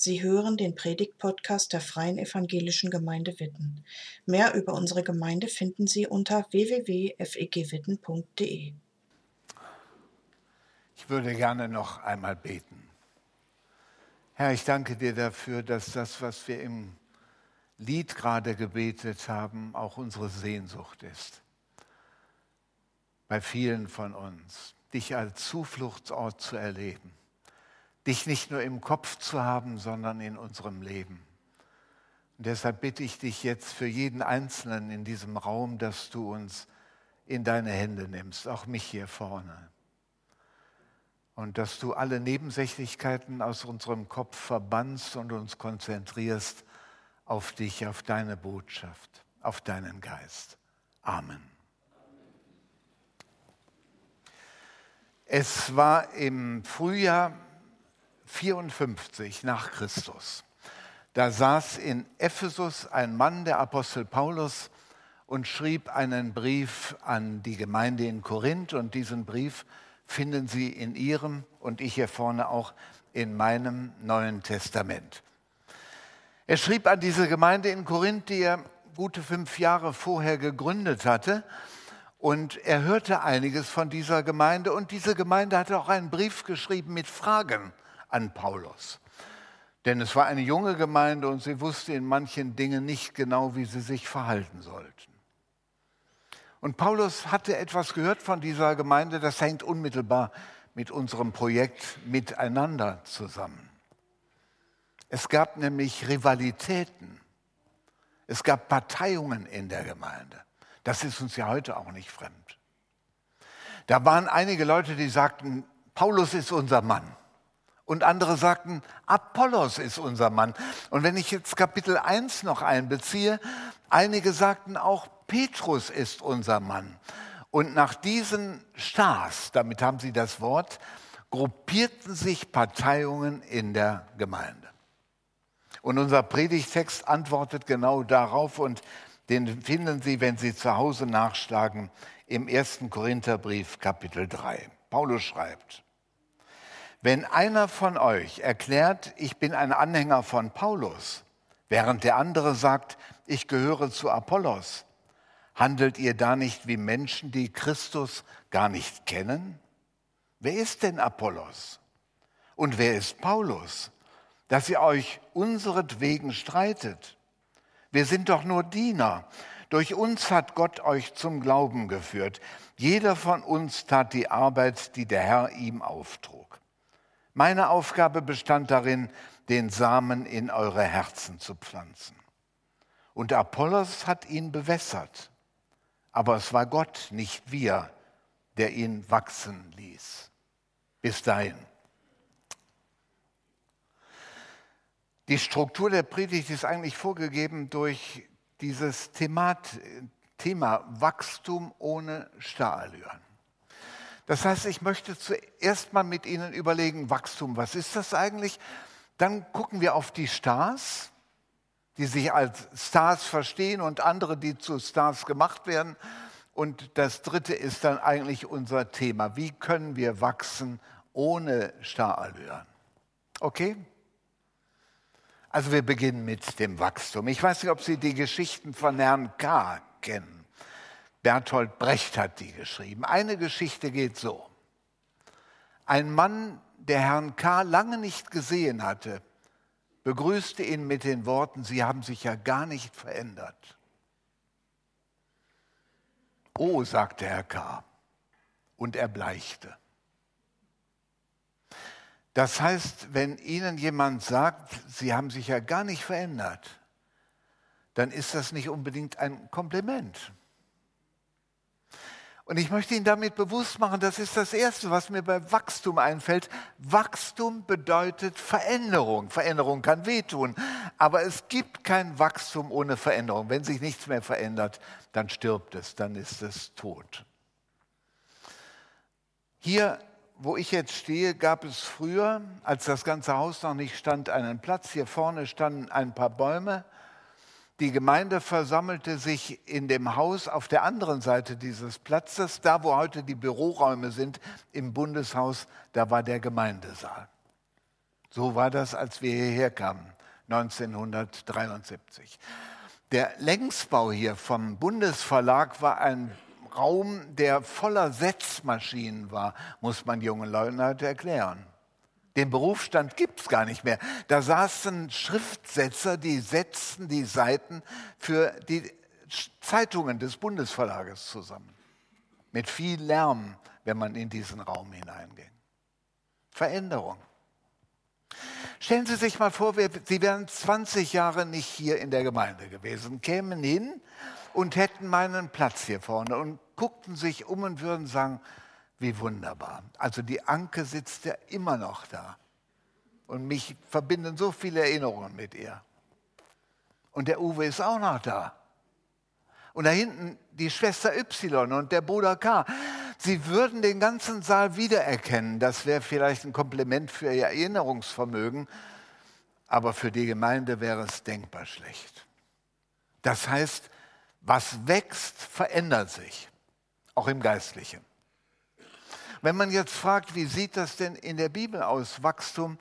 Sie hören den Predigt-Podcast der Freien Evangelischen Gemeinde Witten. Mehr über unsere Gemeinde finden Sie unter www.fegwitten.de. Ich würde gerne noch einmal beten. Herr, ich danke dir dafür, dass das, was wir im Lied gerade gebetet haben, auch unsere Sehnsucht ist. Bei vielen von uns, dich als Zufluchtsort zu erleben dich nicht nur im Kopf zu haben, sondern in unserem Leben. Und deshalb bitte ich dich jetzt für jeden Einzelnen in diesem Raum, dass du uns in deine Hände nimmst, auch mich hier vorne. Und dass du alle Nebensächlichkeiten aus unserem Kopf verbannst und uns konzentrierst auf dich, auf deine Botschaft, auf deinen Geist. Amen. Es war im Frühjahr 54 nach Christus. Da saß in Ephesus ein Mann, der Apostel Paulus, und schrieb einen Brief an die Gemeinde in Korinth. Und diesen Brief finden Sie in Ihrem und ich hier vorne auch in meinem Neuen Testament. Er schrieb an diese Gemeinde in Korinth, die er gute fünf Jahre vorher gegründet hatte. Und er hörte einiges von dieser Gemeinde. Und diese Gemeinde hatte auch einen Brief geschrieben mit Fragen an Paulus. Denn es war eine junge Gemeinde und sie wusste in manchen Dingen nicht genau, wie sie sich verhalten sollten. Und Paulus hatte etwas gehört von dieser Gemeinde, das hängt unmittelbar mit unserem Projekt miteinander zusammen. Es gab nämlich Rivalitäten. Es gab Parteiungen in der Gemeinde. Das ist uns ja heute auch nicht fremd. Da waren einige Leute, die sagten, Paulus ist unser Mann. Und andere sagten, Apollos ist unser Mann. Und wenn ich jetzt Kapitel 1 noch einbeziehe, einige sagten auch, Petrus ist unser Mann. Und nach diesen Stars, damit haben sie das Wort, gruppierten sich Parteiungen in der Gemeinde. Und unser Predigtext antwortet genau darauf und den finden Sie, wenn Sie zu Hause nachschlagen, im ersten Korintherbrief Kapitel 3. Paulus schreibt, wenn einer von euch erklärt, ich bin ein Anhänger von Paulus, während der andere sagt, ich gehöre zu Apollos, handelt ihr da nicht wie Menschen, die Christus gar nicht kennen? Wer ist denn Apollos? Und wer ist Paulus, dass ihr euch unseretwegen streitet? Wir sind doch nur Diener. Durch uns hat Gott euch zum Glauben geführt. Jeder von uns tat die Arbeit, die der Herr ihm auftrug. Meine Aufgabe bestand darin, den Samen in eure Herzen zu pflanzen. Und Apollos hat ihn bewässert, aber es war Gott, nicht wir, der ihn wachsen ließ. Bis dahin. Die Struktur der Predigt ist eigentlich vorgegeben durch dieses Themat, Thema Wachstum ohne Starallüren. Das heißt, ich möchte zuerst mal mit Ihnen überlegen, Wachstum, was ist das eigentlich? Dann gucken wir auf die Stars, die sich als Stars verstehen und andere, die zu Stars gemacht werden. Und das Dritte ist dann eigentlich unser Thema. Wie können wir wachsen ohne Starallüren? Okay? Also wir beginnen mit dem Wachstum. Ich weiß nicht, ob Sie die Geschichten von Herrn K. kennen. Bertolt Brecht hat die geschrieben. Eine Geschichte geht so. Ein Mann, der Herrn K. lange nicht gesehen hatte, begrüßte ihn mit den Worten, Sie haben sich ja gar nicht verändert. Oh, sagte Herr K. und er bleichte. Das heißt, wenn Ihnen jemand sagt, Sie haben sich ja gar nicht verändert, dann ist das nicht unbedingt ein Kompliment. Und ich möchte Ihnen damit bewusst machen, das ist das Erste, was mir bei Wachstum einfällt. Wachstum bedeutet Veränderung. Veränderung kann wehtun, aber es gibt kein Wachstum ohne Veränderung. Wenn sich nichts mehr verändert, dann stirbt es, dann ist es tot. Hier, wo ich jetzt stehe, gab es früher, als das ganze Haus noch nicht stand, einen Platz. Hier vorne standen ein paar Bäume die Gemeinde versammelte sich in dem Haus auf der anderen Seite dieses Platzes, da wo heute die Büroräume sind, im Bundeshaus, da war der Gemeindesaal. So war das, als wir hierher kamen, 1973. Der Längsbau hier vom Bundesverlag war ein Raum, der voller Setzmaschinen war, muss man jungen Leuten heute erklären. Den Berufsstand gibt es gar nicht mehr. Da saßen Schriftsetzer, die setzten die Seiten für die Zeitungen des Bundesverlages zusammen. Mit viel Lärm, wenn man in diesen Raum hineinging. Veränderung. Stellen Sie sich mal vor, Sie wären 20 Jahre nicht hier in der Gemeinde gewesen, kämen hin und hätten meinen Platz hier vorne und guckten sich um und würden sagen, wie wunderbar. Also die Anke sitzt ja immer noch da. Und mich verbinden so viele Erinnerungen mit ihr. Und der Uwe ist auch noch da. Und da hinten die Schwester Y und der Bruder K. Sie würden den ganzen Saal wiedererkennen. Das wäre vielleicht ein Kompliment für ihr Erinnerungsvermögen, aber für die Gemeinde wäre es denkbar schlecht. Das heißt, was wächst, verändert sich, auch im Geistlichen. Wenn man jetzt fragt, wie sieht das denn in der Bibel aus, Wachstum,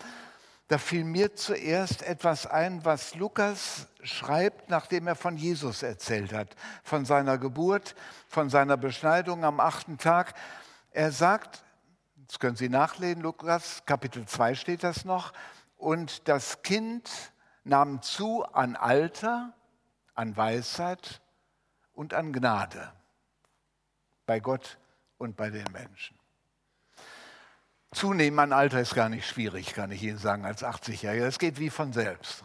da fiel mir zuerst etwas ein, was Lukas schreibt, nachdem er von Jesus erzählt hat, von seiner Geburt, von seiner Beschneidung am achten Tag. Er sagt, das können Sie nachlesen, Lukas Kapitel 2 steht das noch, und das Kind nahm zu an Alter, an Weisheit und an Gnade bei Gott und bei den Menschen. Zunehmen an Alter ist gar nicht schwierig, kann ich Ihnen sagen, als 80-Jähriger. Das geht wie von selbst.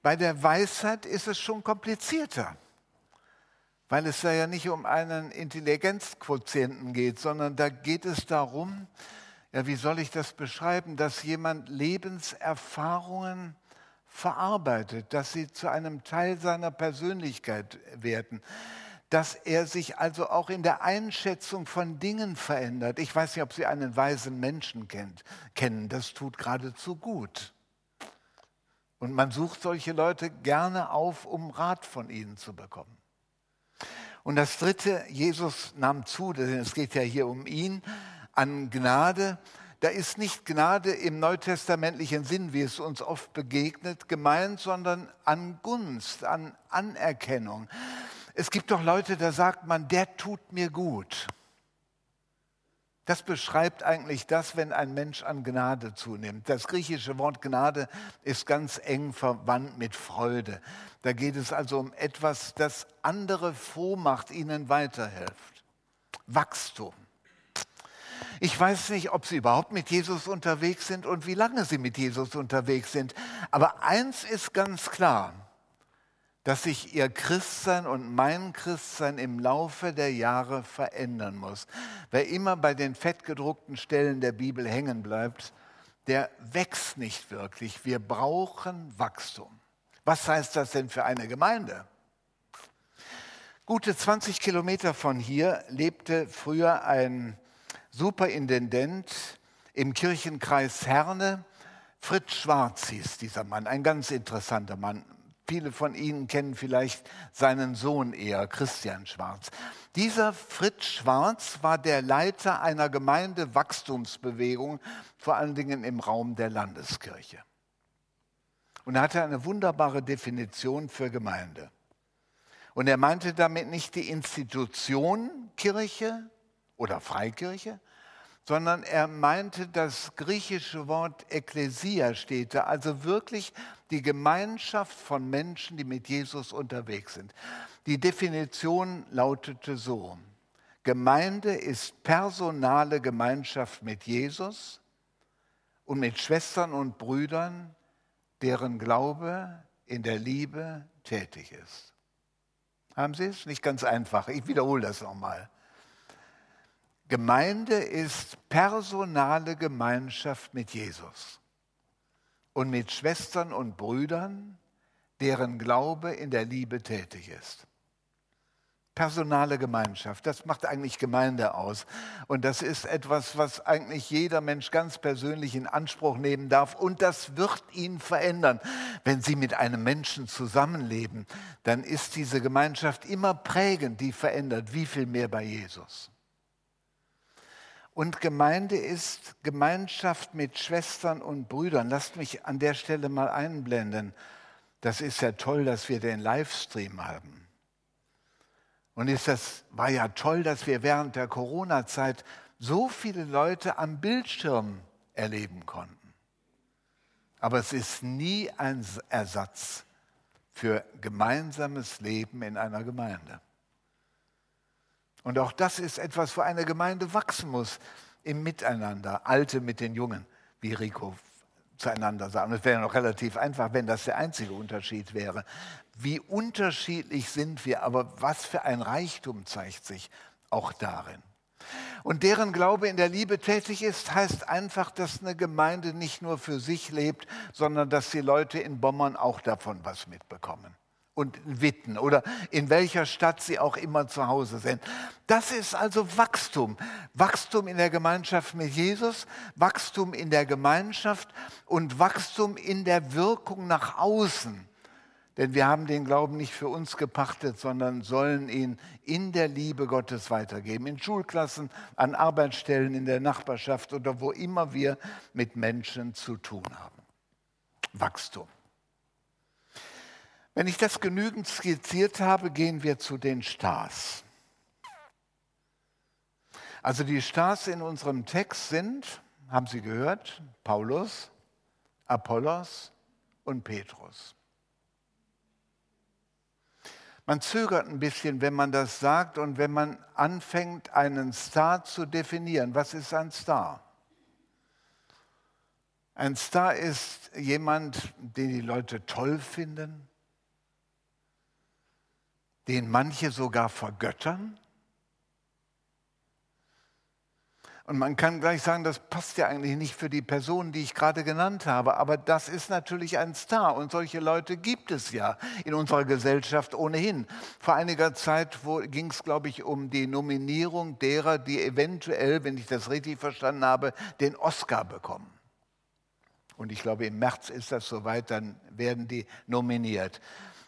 Bei der Weisheit ist es schon komplizierter, weil es da ja nicht um einen Intelligenzquotienten geht, sondern da geht es darum, ja, wie soll ich das beschreiben, dass jemand Lebenserfahrungen verarbeitet, dass sie zu einem Teil seiner Persönlichkeit werden dass er sich also auch in der Einschätzung von Dingen verändert. Ich weiß nicht, ob Sie einen weisen Menschen kennt, kennen, das tut geradezu gut. Und man sucht solche Leute gerne auf, um Rat von ihnen zu bekommen. Und das Dritte, Jesus nahm zu, denn es geht ja hier um ihn, an Gnade. Da ist nicht Gnade im neutestamentlichen Sinn, wie es uns oft begegnet, gemeint, sondern an Gunst, an Anerkennung. Es gibt doch Leute, da sagt man, der tut mir gut. Das beschreibt eigentlich das, wenn ein Mensch an Gnade zunimmt. Das griechische Wort Gnade ist ganz eng verwandt mit Freude. Da geht es also um etwas, das andere froh macht, ihnen weiterhilft. Wachstum. Ich weiß nicht, ob Sie überhaupt mit Jesus unterwegs sind und wie lange Sie mit Jesus unterwegs sind. Aber eins ist ganz klar dass sich ihr Christsein und mein Christsein im Laufe der Jahre verändern muss. Wer immer bei den fettgedruckten Stellen der Bibel hängen bleibt, der wächst nicht wirklich. Wir brauchen Wachstum. Was heißt das denn für eine Gemeinde? Gute 20 Kilometer von hier lebte früher ein Superintendent im Kirchenkreis Herne. Fritz Schwarz hieß dieser Mann, ein ganz interessanter Mann, Viele von Ihnen kennen vielleicht seinen Sohn eher, Christian Schwarz. Dieser Fritz Schwarz war der Leiter einer Gemeindewachstumsbewegung, vor allen Dingen im Raum der Landeskirche. Und er hatte eine wunderbare Definition für Gemeinde. Und er meinte damit nicht die Institution Kirche oder Freikirche, sondern er meinte das griechische Wort Ekklesia steht da, also wirklich die Gemeinschaft von Menschen, die mit Jesus unterwegs sind. Die Definition lautete so, Gemeinde ist personale Gemeinschaft mit Jesus und mit Schwestern und Brüdern, deren Glaube in der Liebe tätig ist. Haben Sie es? Nicht ganz einfach. Ich wiederhole das nochmal. Gemeinde ist personale Gemeinschaft mit Jesus und mit Schwestern und Brüdern, deren Glaube in der Liebe tätig ist. Personale Gemeinschaft, das macht eigentlich Gemeinde aus. Und das ist etwas, was eigentlich jeder Mensch ganz persönlich in Anspruch nehmen darf. Und das wird ihn verändern. Wenn Sie mit einem Menschen zusammenleben, dann ist diese Gemeinschaft immer prägend, die verändert. Wie viel mehr bei Jesus? Und Gemeinde ist Gemeinschaft mit Schwestern und Brüdern. Lasst mich an der Stelle mal einblenden. Das ist ja toll, dass wir den Livestream haben. Und ist das war ja toll, dass wir während der Corona-Zeit so viele Leute am Bildschirm erleben konnten. Aber es ist nie ein Ersatz für gemeinsames Leben in einer Gemeinde. Und auch das ist etwas, wo eine Gemeinde wachsen muss im Miteinander, Alte mit den Jungen, wie Rico zueinander sagen. Es wäre noch relativ einfach, wenn das der einzige Unterschied wäre. Wie unterschiedlich sind wir, aber was für ein Reichtum zeigt sich auch darin. Und deren Glaube in der Liebe tätig ist, heißt einfach, dass eine Gemeinde nicht nur für sich lebt, sondern dass die Leute in Bommern auch davon was mitbekommen und Witten oder in welcher Stadt sie auch immer zu Hause sind. Das ist also Wachstum. Wachstum in der Gemeinschaft mit Jesus, Wachstum in der Gemeinschaft und Wachstum in der Wirkung nach außen. Denn wir haben den Glauben nicht für uns gepachtet, sondern sollen ihn in der Liebe Gottes weitergeben. In Schulklassen, an Arbeitsstellen, in der Nachbarschaft oder wo immer wir mit Menschen zu tun haben. Wachstum. Wenn ich das genügend skizziert habe, gehen wir zu den Stars. Also die Stars in unserem Text sind, haben Sie gehört, Paulus, Apollos und Petrus. Man zögert ein bisschen, wenn man das sagt und wenn man anfängt, einen Star zu definieren. Was ist ein Star? Ein Star ist jemand, den die Leute toll finden, den manche sogar vergöttern. Und man kann gleich sagen, das passt ja eigentlich nicht für die Person, die ich gerade genannt habe, aber das ist natürlich ein Star und solche Leute gibt es ja in unserer Gesellschaft ohnehin. Vor einiger Zeit ging es, glaube ich, um die Nominierung derer, die eventuell, wenn ich das richtig verstanden habe, den Oscar bekommen. Und ich glaube, im März ist das soweit, dann werden die nominiert.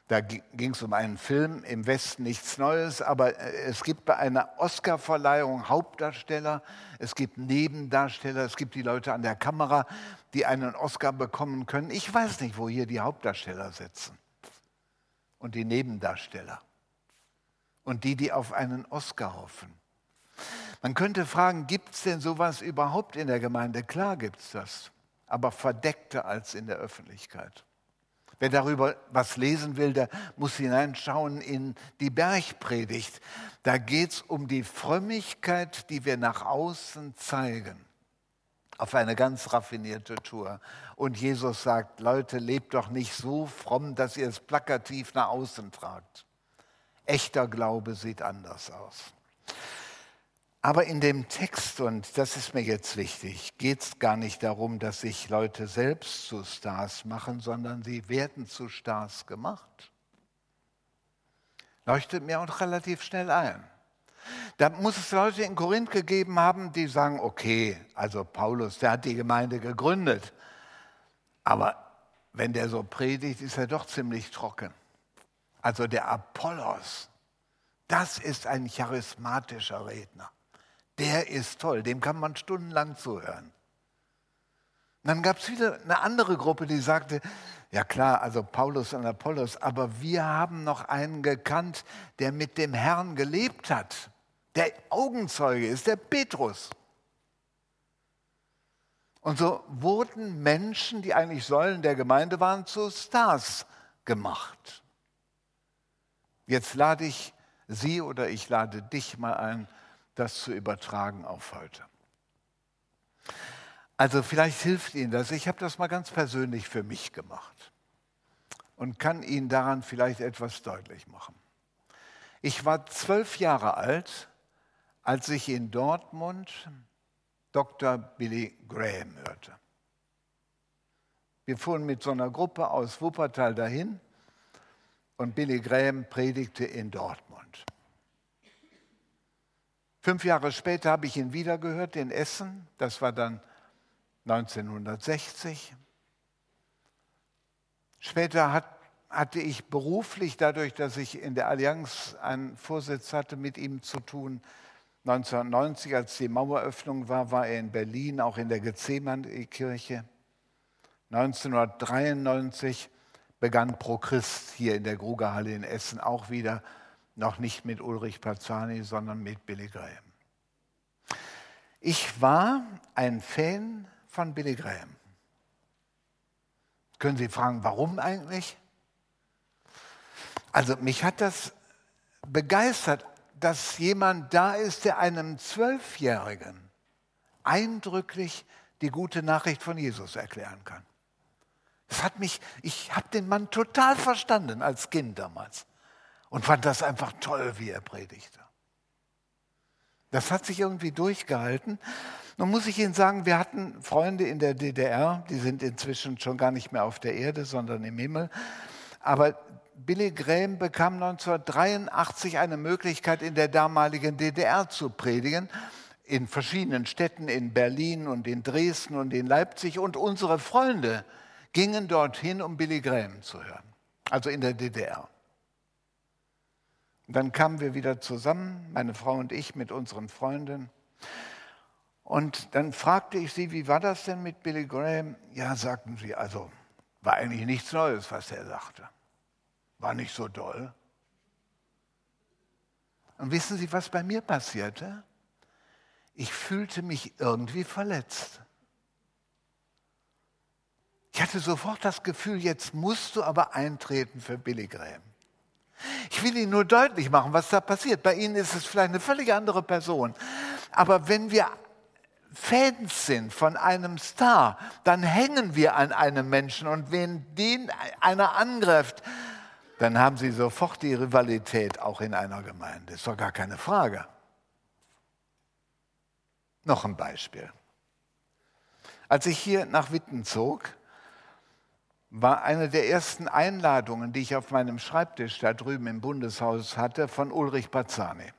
Da ging es um einen Film, im Westen nichts Neues, aber äh, es gibt bei einer Oscarverleihung Hauptdarsteller, es gibt Nebendarsteller, es gibt die Leute an der Kamera, die einen Oscar bekommen können. Ich weiß nicht, wo hier die Hauptdarsteller sitzen und die Nebendarsteller und die, die auf einen Oscar hoffen. Man könnte fragen, gibt es denn sowas überhaupt in der Gemeinde? Klar gibt es das, aber verdeckter als in der Öffentlichkeit. Wer darüber was lesen will, der muss hineinschauen in die Bergpredigt. Da geht es um die Frömmigkeit, die wir nach außen zeigen, auf eine ganz raffinierte Tour. Und Jesus sagt, Leute, lebt doch nicht so fromm, dass ihr es plakativ nach außen tragt. Echter Glaube sieht anders aus. Aber in dem Text, und das ist mir jetzt wichtig, geht es gar nicht darum, dass sich Leute selbst zu Stars machen, sondern sie werden zu Stars gemacht. Leuchtet mir auch relativ schnell ein. Da muss es Leute in Korinth gegeben haben, die sagen, okay, also Paulus, der hat die Gemeinde gegründet, aber wenn der so predigt, ist er doch ziemlich trocken. Also der Apollos, das ist ein charismatischer Redner der ist toll, dem kann man stundenlang zuhören. Und dann gab es wieder eine andere Gruppe, die sagte, ja klar, also Paulus und Apollos, aber wir haben noch einen gekannt, der mit dem Herrn gelebt hat. Der Augenzeuge ist der Petrus. Und so wurden Menschen, die eigentlich Säulen der Gemeinde waren, zu Stars gemacht. Jetzt lade ich Sie oder ich lade dich mal ein, das zu übertragen auf heute. Also vielleicht hilft Ihnen das. Ich habe das mal ganz persönlich für mich gemacht und kann Ihnen daran vielleicht etwas deutlich machen. Ich war zwölf Jahre alt, als ich in Dortmund Dr. Billy Graham hörte. Wir fuhren mit so einer Gruppe aus Wuppertal dahin und Billy Graham predigte in Dortmund. Fünf Jahre später habe ich ihn wieder gehört in Essen. Das war dann 1960. Später hat, hatte ich beruflich, dadurch, dass ich in der Allianz einen Vorsitz hatte, mit ihm zu tun, 1990, als die Maueröffnung war, war er in Berlin, auch in der Gethsemane-Kirche. 1993 begann Pro Christ hier in der Grugerhalle in Essen auch wieder, noch nicht mit Ulrich Pazzani, sondern mit Billy Graham. Ich war ein Fan von Billy Graham. Können Sie fragen, warum eigentlich? Also mich hat das begeistert, dass jemand da ist, der einem Zwölfjährigen eindrücklich die gute Nachricht von Jesus erklären kann. Das hat mich, ich habe den Mann total verstanden als Kind damals und fand das einfach toll, wie er predigte. Das hat sich irgendwie durchgehalten. Nun muss ich Ihnen sagen, wir hatten Freunde in der DDR, die sind inzwischen schon gar nicht mehr auf der Erde, sondern im Himmel. Aber Billy Graham bekam 1983 eine Möglichkeit, in der damaligen DDR zu predigen, in verschiedenen Städten, in Berlin und in Dresden und in Leipzig. Und unsere Freunde gingen dorthin, um Billy Graham zu hören, also in der DDR. Und dann kamen wir wieder zusammen, meine Frau und ich mit unseren Freunden. Und dann fragte ich sie, wie war das denn mit Billy Graham? Ja, sagten sie, also war eigentlich nichts Neues, was er sagte. War nicht so doll. Und wissen Sie, was bei mir passierte? Ich fühlte mich irgendwie verletzt. Ich hatte sofort das Gefühl, jetzt musst du aber eintreten für Billy Graham. Ich will Ihnen nur deutlich machen, was da passiert. Bei Ihnen ist es vielleicht eine völlig andere Person. Aber wenn wir Fans sind von einem Star, dann hängen wir an einem Menschen. Und wenn den einer angreift, dann haben sie sofort die Rivalität auch in einer Gemeinde. Ist doch gar keine Frage. Noch ein Beispiel. Als ich hier nach Witten zog, war eine der ersten Einladungen, die ich auf meinem Schreibtisch da drüben im Bundeshaus hatte, von Ulrich Bazzani.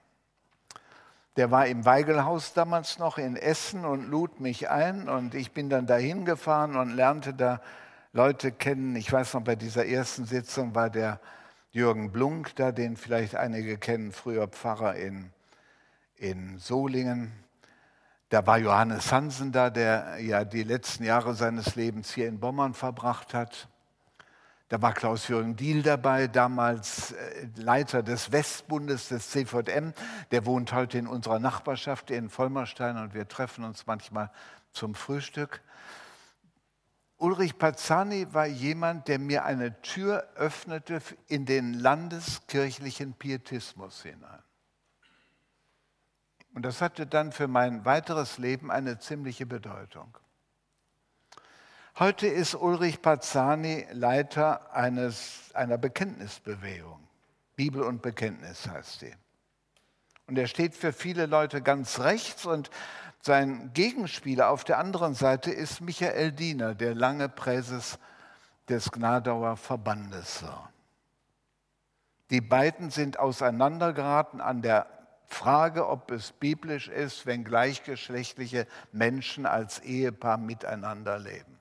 Der war im Weigelhaus damals noch in Essen und lud mich ein und ich bin dann dahin gefahren und lernte da Leute kennen. Ich weiß noch, bei dieser ersten Sitzung war der Jürgen Blunk da, den vielleicht einige kennen, früher Pfarrer in, in Solingen. Da war Johannes Hansen da, der ja die letzten Jahre seines Lebens hier in Bommern verbracht hat. Da war Klaus-Jürgen Diehl dabei, damals äh, Leiter des Westbundes des CVM. Der wohnt heute in unserer Nachbarschaft in Vollmerstein und wir treffen uns manchmal zum Frühstück. Ulrich Pazzani war jemand, der mir eine Tür öffnete in den landeskirchlichen Pietismus hinein. Und das hatte dann für mein weiteres Leben eine ziemliche Bedeutung. Heute ist Ulrich Pazzani Leiter eines, einer Bekenntnisbewegung. Bibel und Bekenntnis heißt sie. Und er steht für viele Leute ganz rechts und sein Gegenspieler auf der anderen Seite ist Michael Diener, der lange Präses des Gnadauer Verbandes war. Die beiden sind auseinandergeraten an der Frage, ob es biblisch ist, wenn gleichgeschlechtliche Menschen als Ehepaar miteinander leben.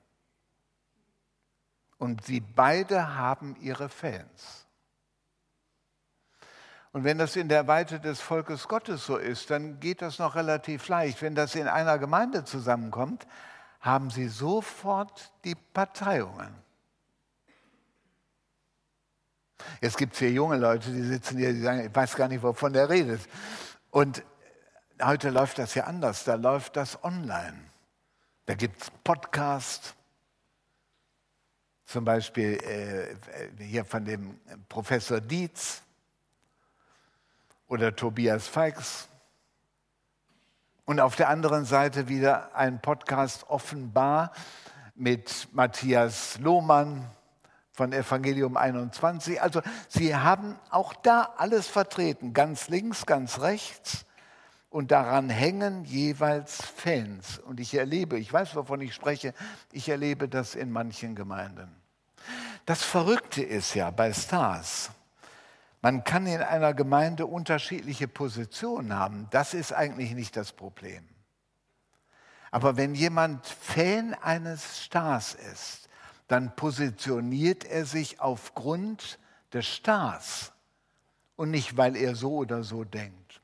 Und sie beide haben ihre Fans. Und wenn das in der Weite des Volkes Gottes so ist, dann geht das noch relativ leicht. Wenn das in einer Gemeinde zusammenkommt, haben sie sofort die Parteiungen. Jetzt gibt es hier junge Leute, die sitzen hier, die sagen, ich weiß gar nicht, wovon der redet. Und heute läuft das ja anders, da läuft das online. Da gibt es Podcasts, zum Beispiel äh, hier von dem Professor Dietz, oder Tobias Feix. Und auf der anderen Seite wieder ein Podcast offenbar mit Matthias Lohmann von Evangelium 21. Also Sie haben auch da alles vertreten, ganz links, ganz rechts. Und daran hängen jeweils Fans. Und ich erlebe, ich weiß, wovon ich spreche, ich erlebe das in manchen Gemeinden. Das Verrückte ist ja bei Stars, man kann in einer Gemeinde unterschiedliche Positionen haben. Das ist eigentlich nicht das Problem. Aber wenn jemand Fan eines Stars ist, dann positioniert er sich aufgrund des Stars und nicht, weil er so oder so denkt.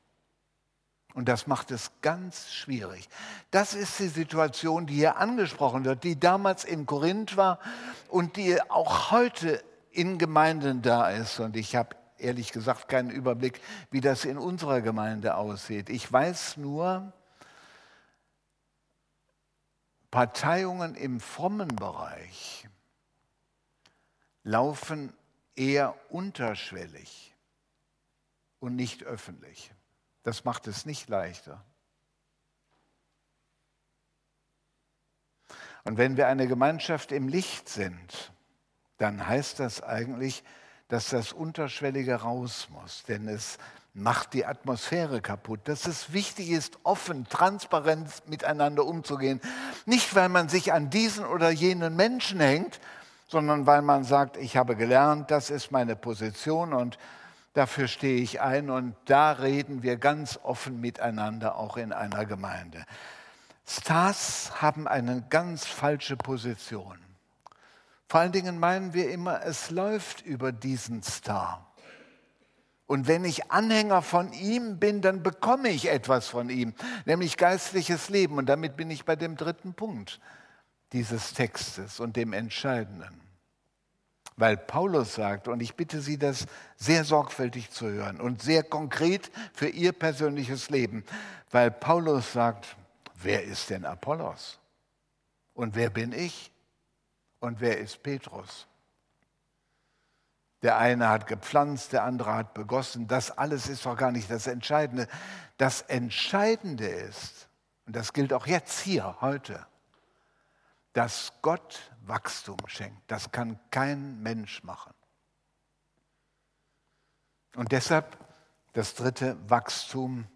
Und das macht es ganz schwierig. Das ist die Situation, die hier angesprochen wird, die damals in Korinth war und die auch heute in Gemeinden da ist. Und ich habe ehrlich gesagt keinen Überblick, wie das in unserer Gemeinde aussieht. Ich weiß nur, Parteiungen im frommen Bereich laufen eher unterschwellig und nicht öffentlich. Das macht es nicht leichter. Und wenn wir eine Gemeinschaft im Licht sind, dann heißt das eigentlich, dass das Unterschwellige raus muss, denn es macht die Atmosphäre kaputt. Dass es wichtig ist, offen, transparent miteinander umzugehen. Nicht, weil man sich an diesen oder jenen Menschen hängt, sondern weil man sagt, ich habe gelernt, das ist meine Position und dafür stehe ich ein und da reden wir ganz offen miteinander, auch in einer Gemeinde. Stars haben eine ganz falsche Position. Vor allen Dingen meinen wir immer, es läuft über diesen Star. Und wenn ich Anhänger von ihm bin, dann bekomme ich etwas von ihm, nämlich geistliches Leben. Und damit bin ich bei dem dritten Punkt dieses Textes und dem Entscheidenden. Weil Paulus sagt, und ich bitte Sie, das sehr sorgfältig zu hören und sehr konkret für Ihr persönliches Leben, weil Paulus sagt, wer ist denn Apollos? Und wer bin ich? Und wer ist Petrus? Der eine hat gepflanzt, der andere hat begossen. Das alles ist doch gar nicht das Entscheidende. Das Entscheidende ist, und das gilt auch jetzt hier, heute, dass Gott Wachstum schenkt. Das kann kein Mensch machen. Und deshalb das dritte Wachstum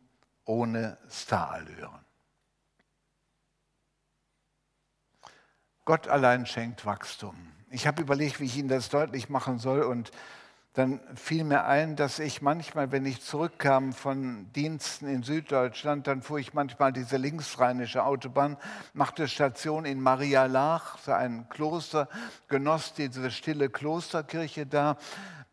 ohne Starallüren. Gott allein schenkt Wachstum. Ich habe überlegt, wie ich Ihnen das deutlich machen soll und dann fiel mir ein, dass ich manchmal, wenn ich zurückkam von Diensten in Süddeutschland, dann fuhr ich manchmal diese linksrheinische Autobahn, machte Station in Maria Lach, so ein Kloster, genoss diese stille Klosterkirche da,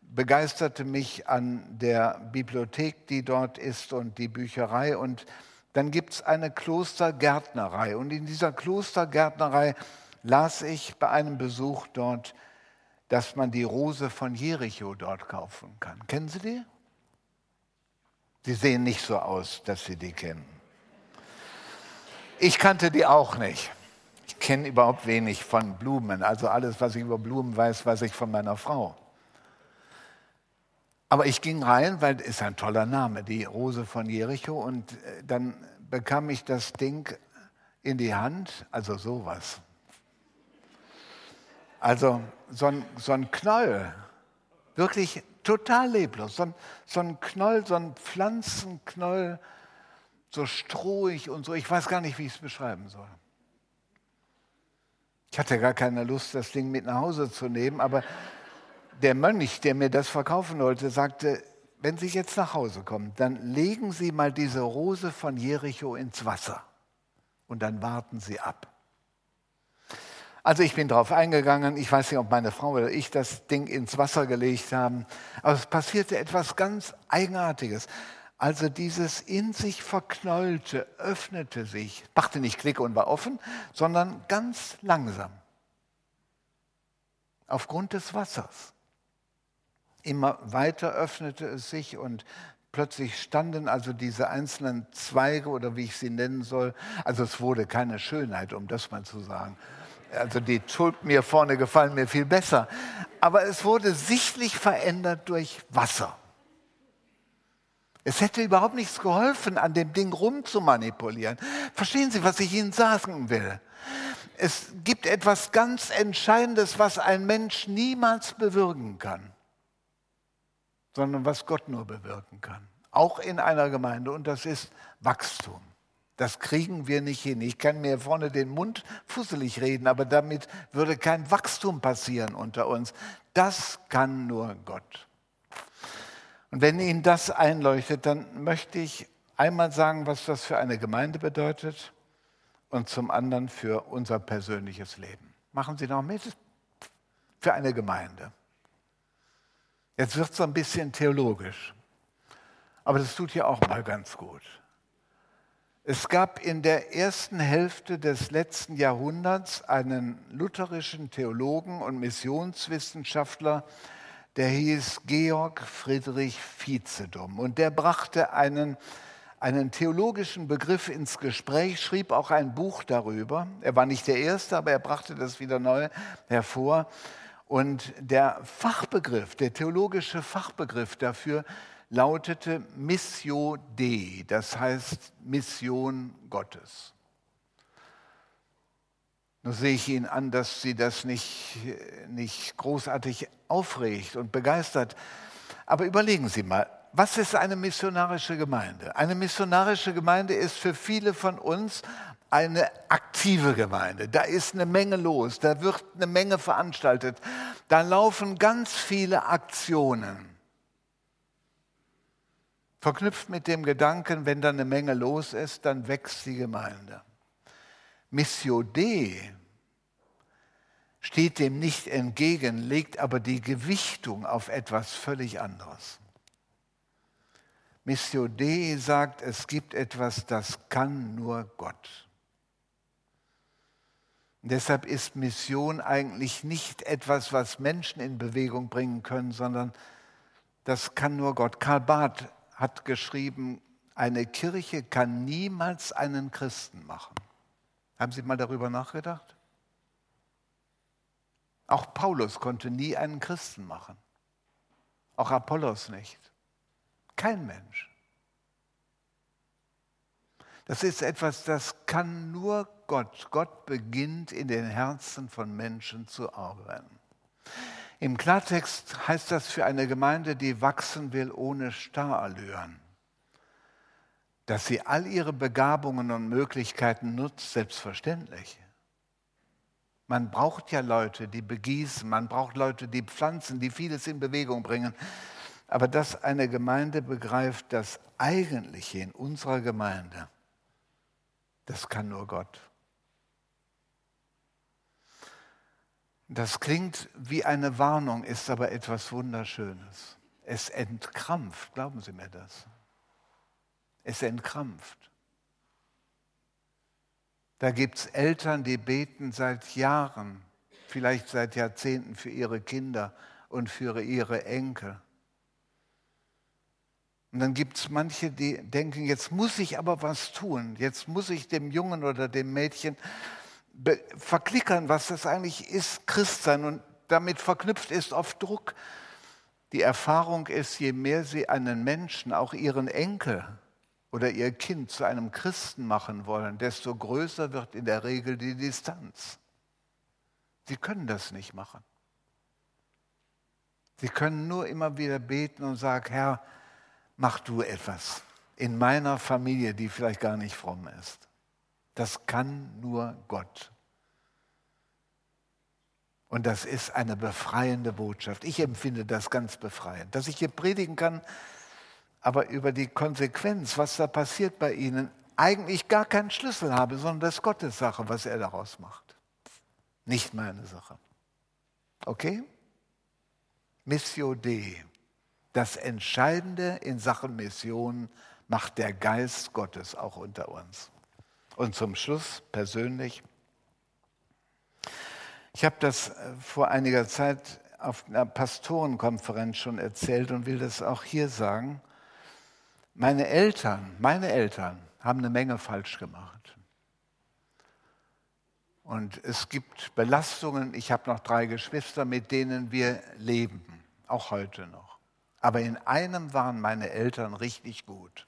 begeisterte mich an der Bibliothek, die dort ist und die Bücherei. Und dann gibt es eine Klostergärtnerei. Und in dieser Klostergärtnerei las ich bei einem Besuch dort, dass man die Rose von Jericho dort kaufen kann. Kennen Sie die? Sie sehen nicht so aus, dass Sie die kennen. Ich kannte die auch nicht. Ich kenne überhaupt wenig von Blumen. Also alles, was ich über Blumen weiß, weiß ich von meiner Frau. Aber ich ging rein, weil es ist ein toller Name, die Rose von Jericho. Und äh, dann bekam ich das Ding in die Hand, also sowas. Also so ein, so ein Knoll, wirklich total leblos, so ein, so ein Knoll, so ein Pflanzenknoll, so strohig und so. Ich weiß gar nicht, wie ich es beschreiben soll. Ich hatte gar keine Lust, das Ding mit nach Hause zu nehmen, aber der Mönch, der mir das verkaufen wollte, sagte, wenn Sie jetzt nach Hause kommen, dann legen Sie mal diese Rose von Jericho ins Wasser und dann warten Sie ab. Also ich bin darauf eingegangen, ich weiß nicht, ob meine Frau oder ich das Ding ins Wasser gelegt haben, aber es passierte etwas ganz Eigenartiges. Also dieses in sich verknollte öffnete sich, machte nicht Klick und war offen, sondern ganz langsam. Aufgrund des Wassers. Immer weiter öffnete es sich und plötzlich standen also diese einzelnen Zweige oder wie ich sie nennen soll. Also es wurde keine Schönheit, um das mal zu sagen, also die Tulpen hier vorne gefallen mir viel besser. Aber es wurde sichtlich verändert durch Wasser. Es hätte überhaupt nichts geholfen, an dem Ding rumzumanipulieren. Verstehen Sie, was ich Ihnen sagen will? Es gibt etwas ganz Entscheidendes, was ein Mensch niemals bewirken kann, sondern was Gott nur bewirken kann. Auch in einer Gemeinde. Und das ist Wachstum. Das kriegen wir nicht hin. Ich kann mir vorne den Mund fusselig reden, aber damit würde kein Wachstum passieren unter uns. Das kann nur Gott. Und wenn Ihnen das einleuchtet, dann möchte ich einmal sagen, was das für eine Gemeinde bedeutet und zum anderen für unser persönliches Leben. Machen Sie noch mit? Für eine Gemeinde. Jetzt wird es so ein bisschen theologisch, aber das tut ja auch mal ganz gut. Es gab in der ersten Hälfte des letzten Jahrhunderts einen lutherischen Theologen und Missionswissenschaftler, der hieß Georg Friedrich Vizedom. Und der brachte einen, einen theologischen Begriff ins Gespräch, schrieb auch ein Buch darüber. Er war nicht der Erste, aber er brachte das wieder neu hervor. Und der Fachbegriff, der theologische Fachbegriff dafür lautete Missio Dei, das heißt Mission Gottes. Nun sehe ich Ihnen an, dass Sie das nicht, nicht großartig aufregt und begeistert. Aber überlegen Sie mal, was ist eine missionarische Gemeinde? Eine missionarische Gemeinde ist für viele von uns eine aktive Gemeinde. Da ist eine Menge los, da wird eine Menge veranstaltet, da laufen ganz viele Aktionen. Verknüpft mit dem Gedanken, wenn da eine Menge los ist, dann wächst die Gemeinde. Missio Dei steht dem nicht entgegen, legt aber die Gewichtung auf etwas völlig anderes. Missio Dei sagt, es gibt etwas, das kann nur Gott. Und deshalb ist Mission eigentlich nicht etwas, was Menschen in Bewegung bringen können, sondern das kann nur Gott. Karl Barth hat geschrieben, eine Kirche kann niemals einen Christen machen. Haben Sie mal darüber nachgedacht? Auch Paulus konnte nie einen Christen machen. Auch Apollos nicht. Kein Mensch. Das ist etwas, das kann nur Gott. Gott beginnt in den Herzen von Menschen zu arbeiten. Im Klartext heißt das für eine Gemeinde, die wachsen will ohne Starallüren, dass sie all ihre Begabungen und Möglichkeiten nutzt, selbstverständlich. Man braucht ja Leute, die begießen, man braucht Leute, die pflanzen, die vieles in Bewegung bringen. Aber dass eine Gemeinde begreift, das Eigentliche in unserer Gemeinde, das kann nur Gott. Das klingt wie eine Warnung, ist aber etwas Wunderschönes. Es entkrampft, glauben Sie mir das. Es entkrampft. Da gibt es Eltern, die beten seit Jahren, vielleicht seit Jahrzehnten für ihre Kinder und für ihre Enkel. Und dann gibt es manche, die denken, jetzt muss ich aber was tun, jetzt muss ich dem Jungen oder dem Mädchen verklickern, was das eigentlich ist, Christsein. Und damit verknüpft ist oft Druck. Die Erfahrung ist, je mehr sie einen Menschen, auch ihren Enkel oder ihr Kind zu einem Christen machen wollen, desto größer wird in der Regel die Distanz. Sie können das nicht machen. Sie können nur immer wieder beten und sagen, Herr, mach du etwas in meiner Familie, die vielleicht gar nicht fromm ist. Das kann nur Gott. Und das ist eine befreiende Botschaft. Ich empfinde das ganz befreiend, dass ich hier predigen kann, aber über die Konsequenz, was da passiert bei Ihnen, eigentlich gar keinen Schlüssel habe, sondern das ist Gottes Sache, was er daraus macht. Nicht meine Sache. Okay? Missio Dei. Das Entscheidende in Sachen Mission macht der Geist Gottes auch unter uns. Und zum Schluss persönlich. Ich habe das äh, vor einiger Zeit auf einer Pastorenkonferenz schon erzählt und will das auch hier sagen. Meine Eltern, meine Eltern haben eine Menge falsch gemacht. Und es gibt Belastungen. Ich habe noch drei Geschwister, mit denen wir leben, auch heute noch. Aber in einem waren meine Eltern richtig gut.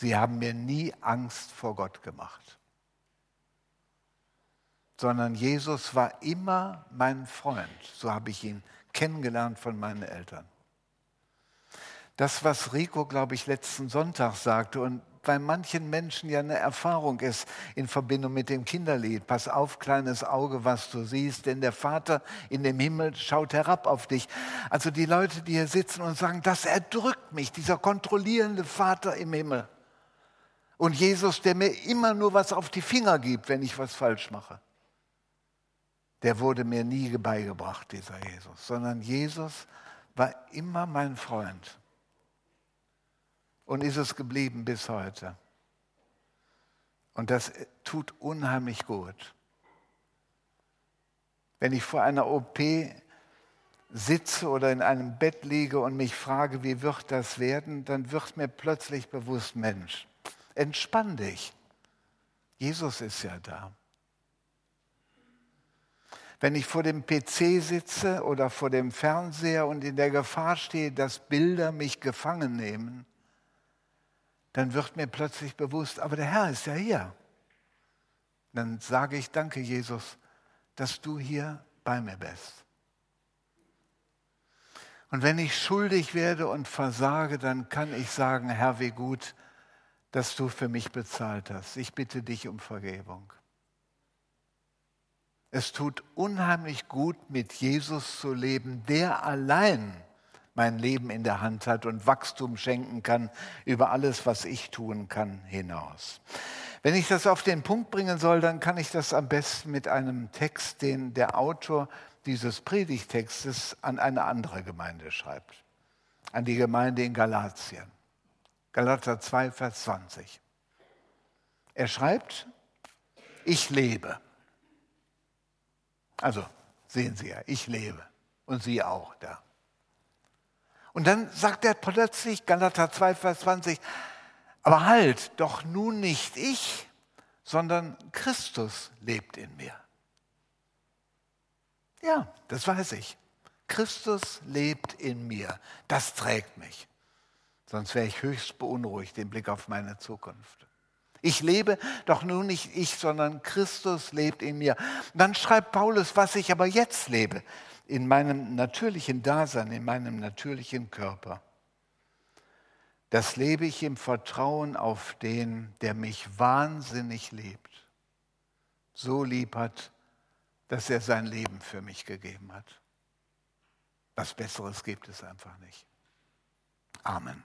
Sie haben mir nie Angst vor Gott gemacht sondern Jesus war immer mein Freund. So habe ich ihn kennengelernt von meinen Eltern. Das, was Rico, glaube ich, letzten Sonntag sagte und bei manchen Menschen ja eine Erfahrung ist in Verbindung mit dem Kinderlied. Pass auf, kleines Auge, was du siehst, denn der Vater in dem Himmel schaut herab auf dich. Also die Leute, die hier sitzen und sagen, das erdrückt mich, dieser kontrollierende Vater im Himmel. Und Jesus, der mir immer nur was auf die Finger gibt, wenn ich was falsch mache der wurde mir nie beigebracht, dieser Jesus, sondern Jesus war immer mein Freund und ist es geblieben bis heute. Und das tut unheimlich gut. Wenn ich vor einer OP sitze oder in einem Bett liege und mich frage, wie wird das werden, dann wird mir plötzlich bewusst, Mensch, entspann dich. Jesus ist ja da. Wenn ich vor dem PC sitze oder vor dem Fernseher und in der Gefahr stehe, dass Bilder mich gefangen nehmen, dann wird mir plötzlich bewusst, aber der Herr ist ja hier. Dann sage ich, danke Jesus, dass du hier bei mir bist. Und wenn ich schuldig werde und versage, dann kann ich sagen, Herr, wie gut, dass du für mich bezahlt hast. Ich bitte dich um Vergebung. Es tut unheimlich gut, mit Jesus zu leben, der allein mein Leben in der Hand hat und Wachstum schenken kann über alles, was ich tun kann, hinaus. Wenn ich das auf den Punkt bringen soll, dann kann ich das am besten mit einem Text, den der Autor dieses Predigtextes an eine andere Gemeinde schreibt, an die Gemeinde in Galatien. Galater 2, Vers 20. Er schreibt, ich lebe. Also sehen Sie ja, ich lebe und Sie auch da. Und dann sagt er plötzlich, Galater 2, Vers 20, aber halt, doch nun nicht ich, sondern Christus lebt in mir. Ja, das weiß ich. Christus lebt in mir. Das trägt mich. Sonst wäre ich höchst beunruhigt im Blick auf meine Zukunft. Ich lebe doch nun nicht ich, sondern Christus lebt in mir. Dann schreibt Paulus, was ich aber jetzt lebe, in meinem natürlichen Dasein, in meinem natürlichen Körper. Das lebe ich im Vertrauen auf den, der mich wahnsinnig liebt, so lieb hat, dass er sein Leben für mich gegeben hat. Was Besseres gibt es einfach nicht. Amen.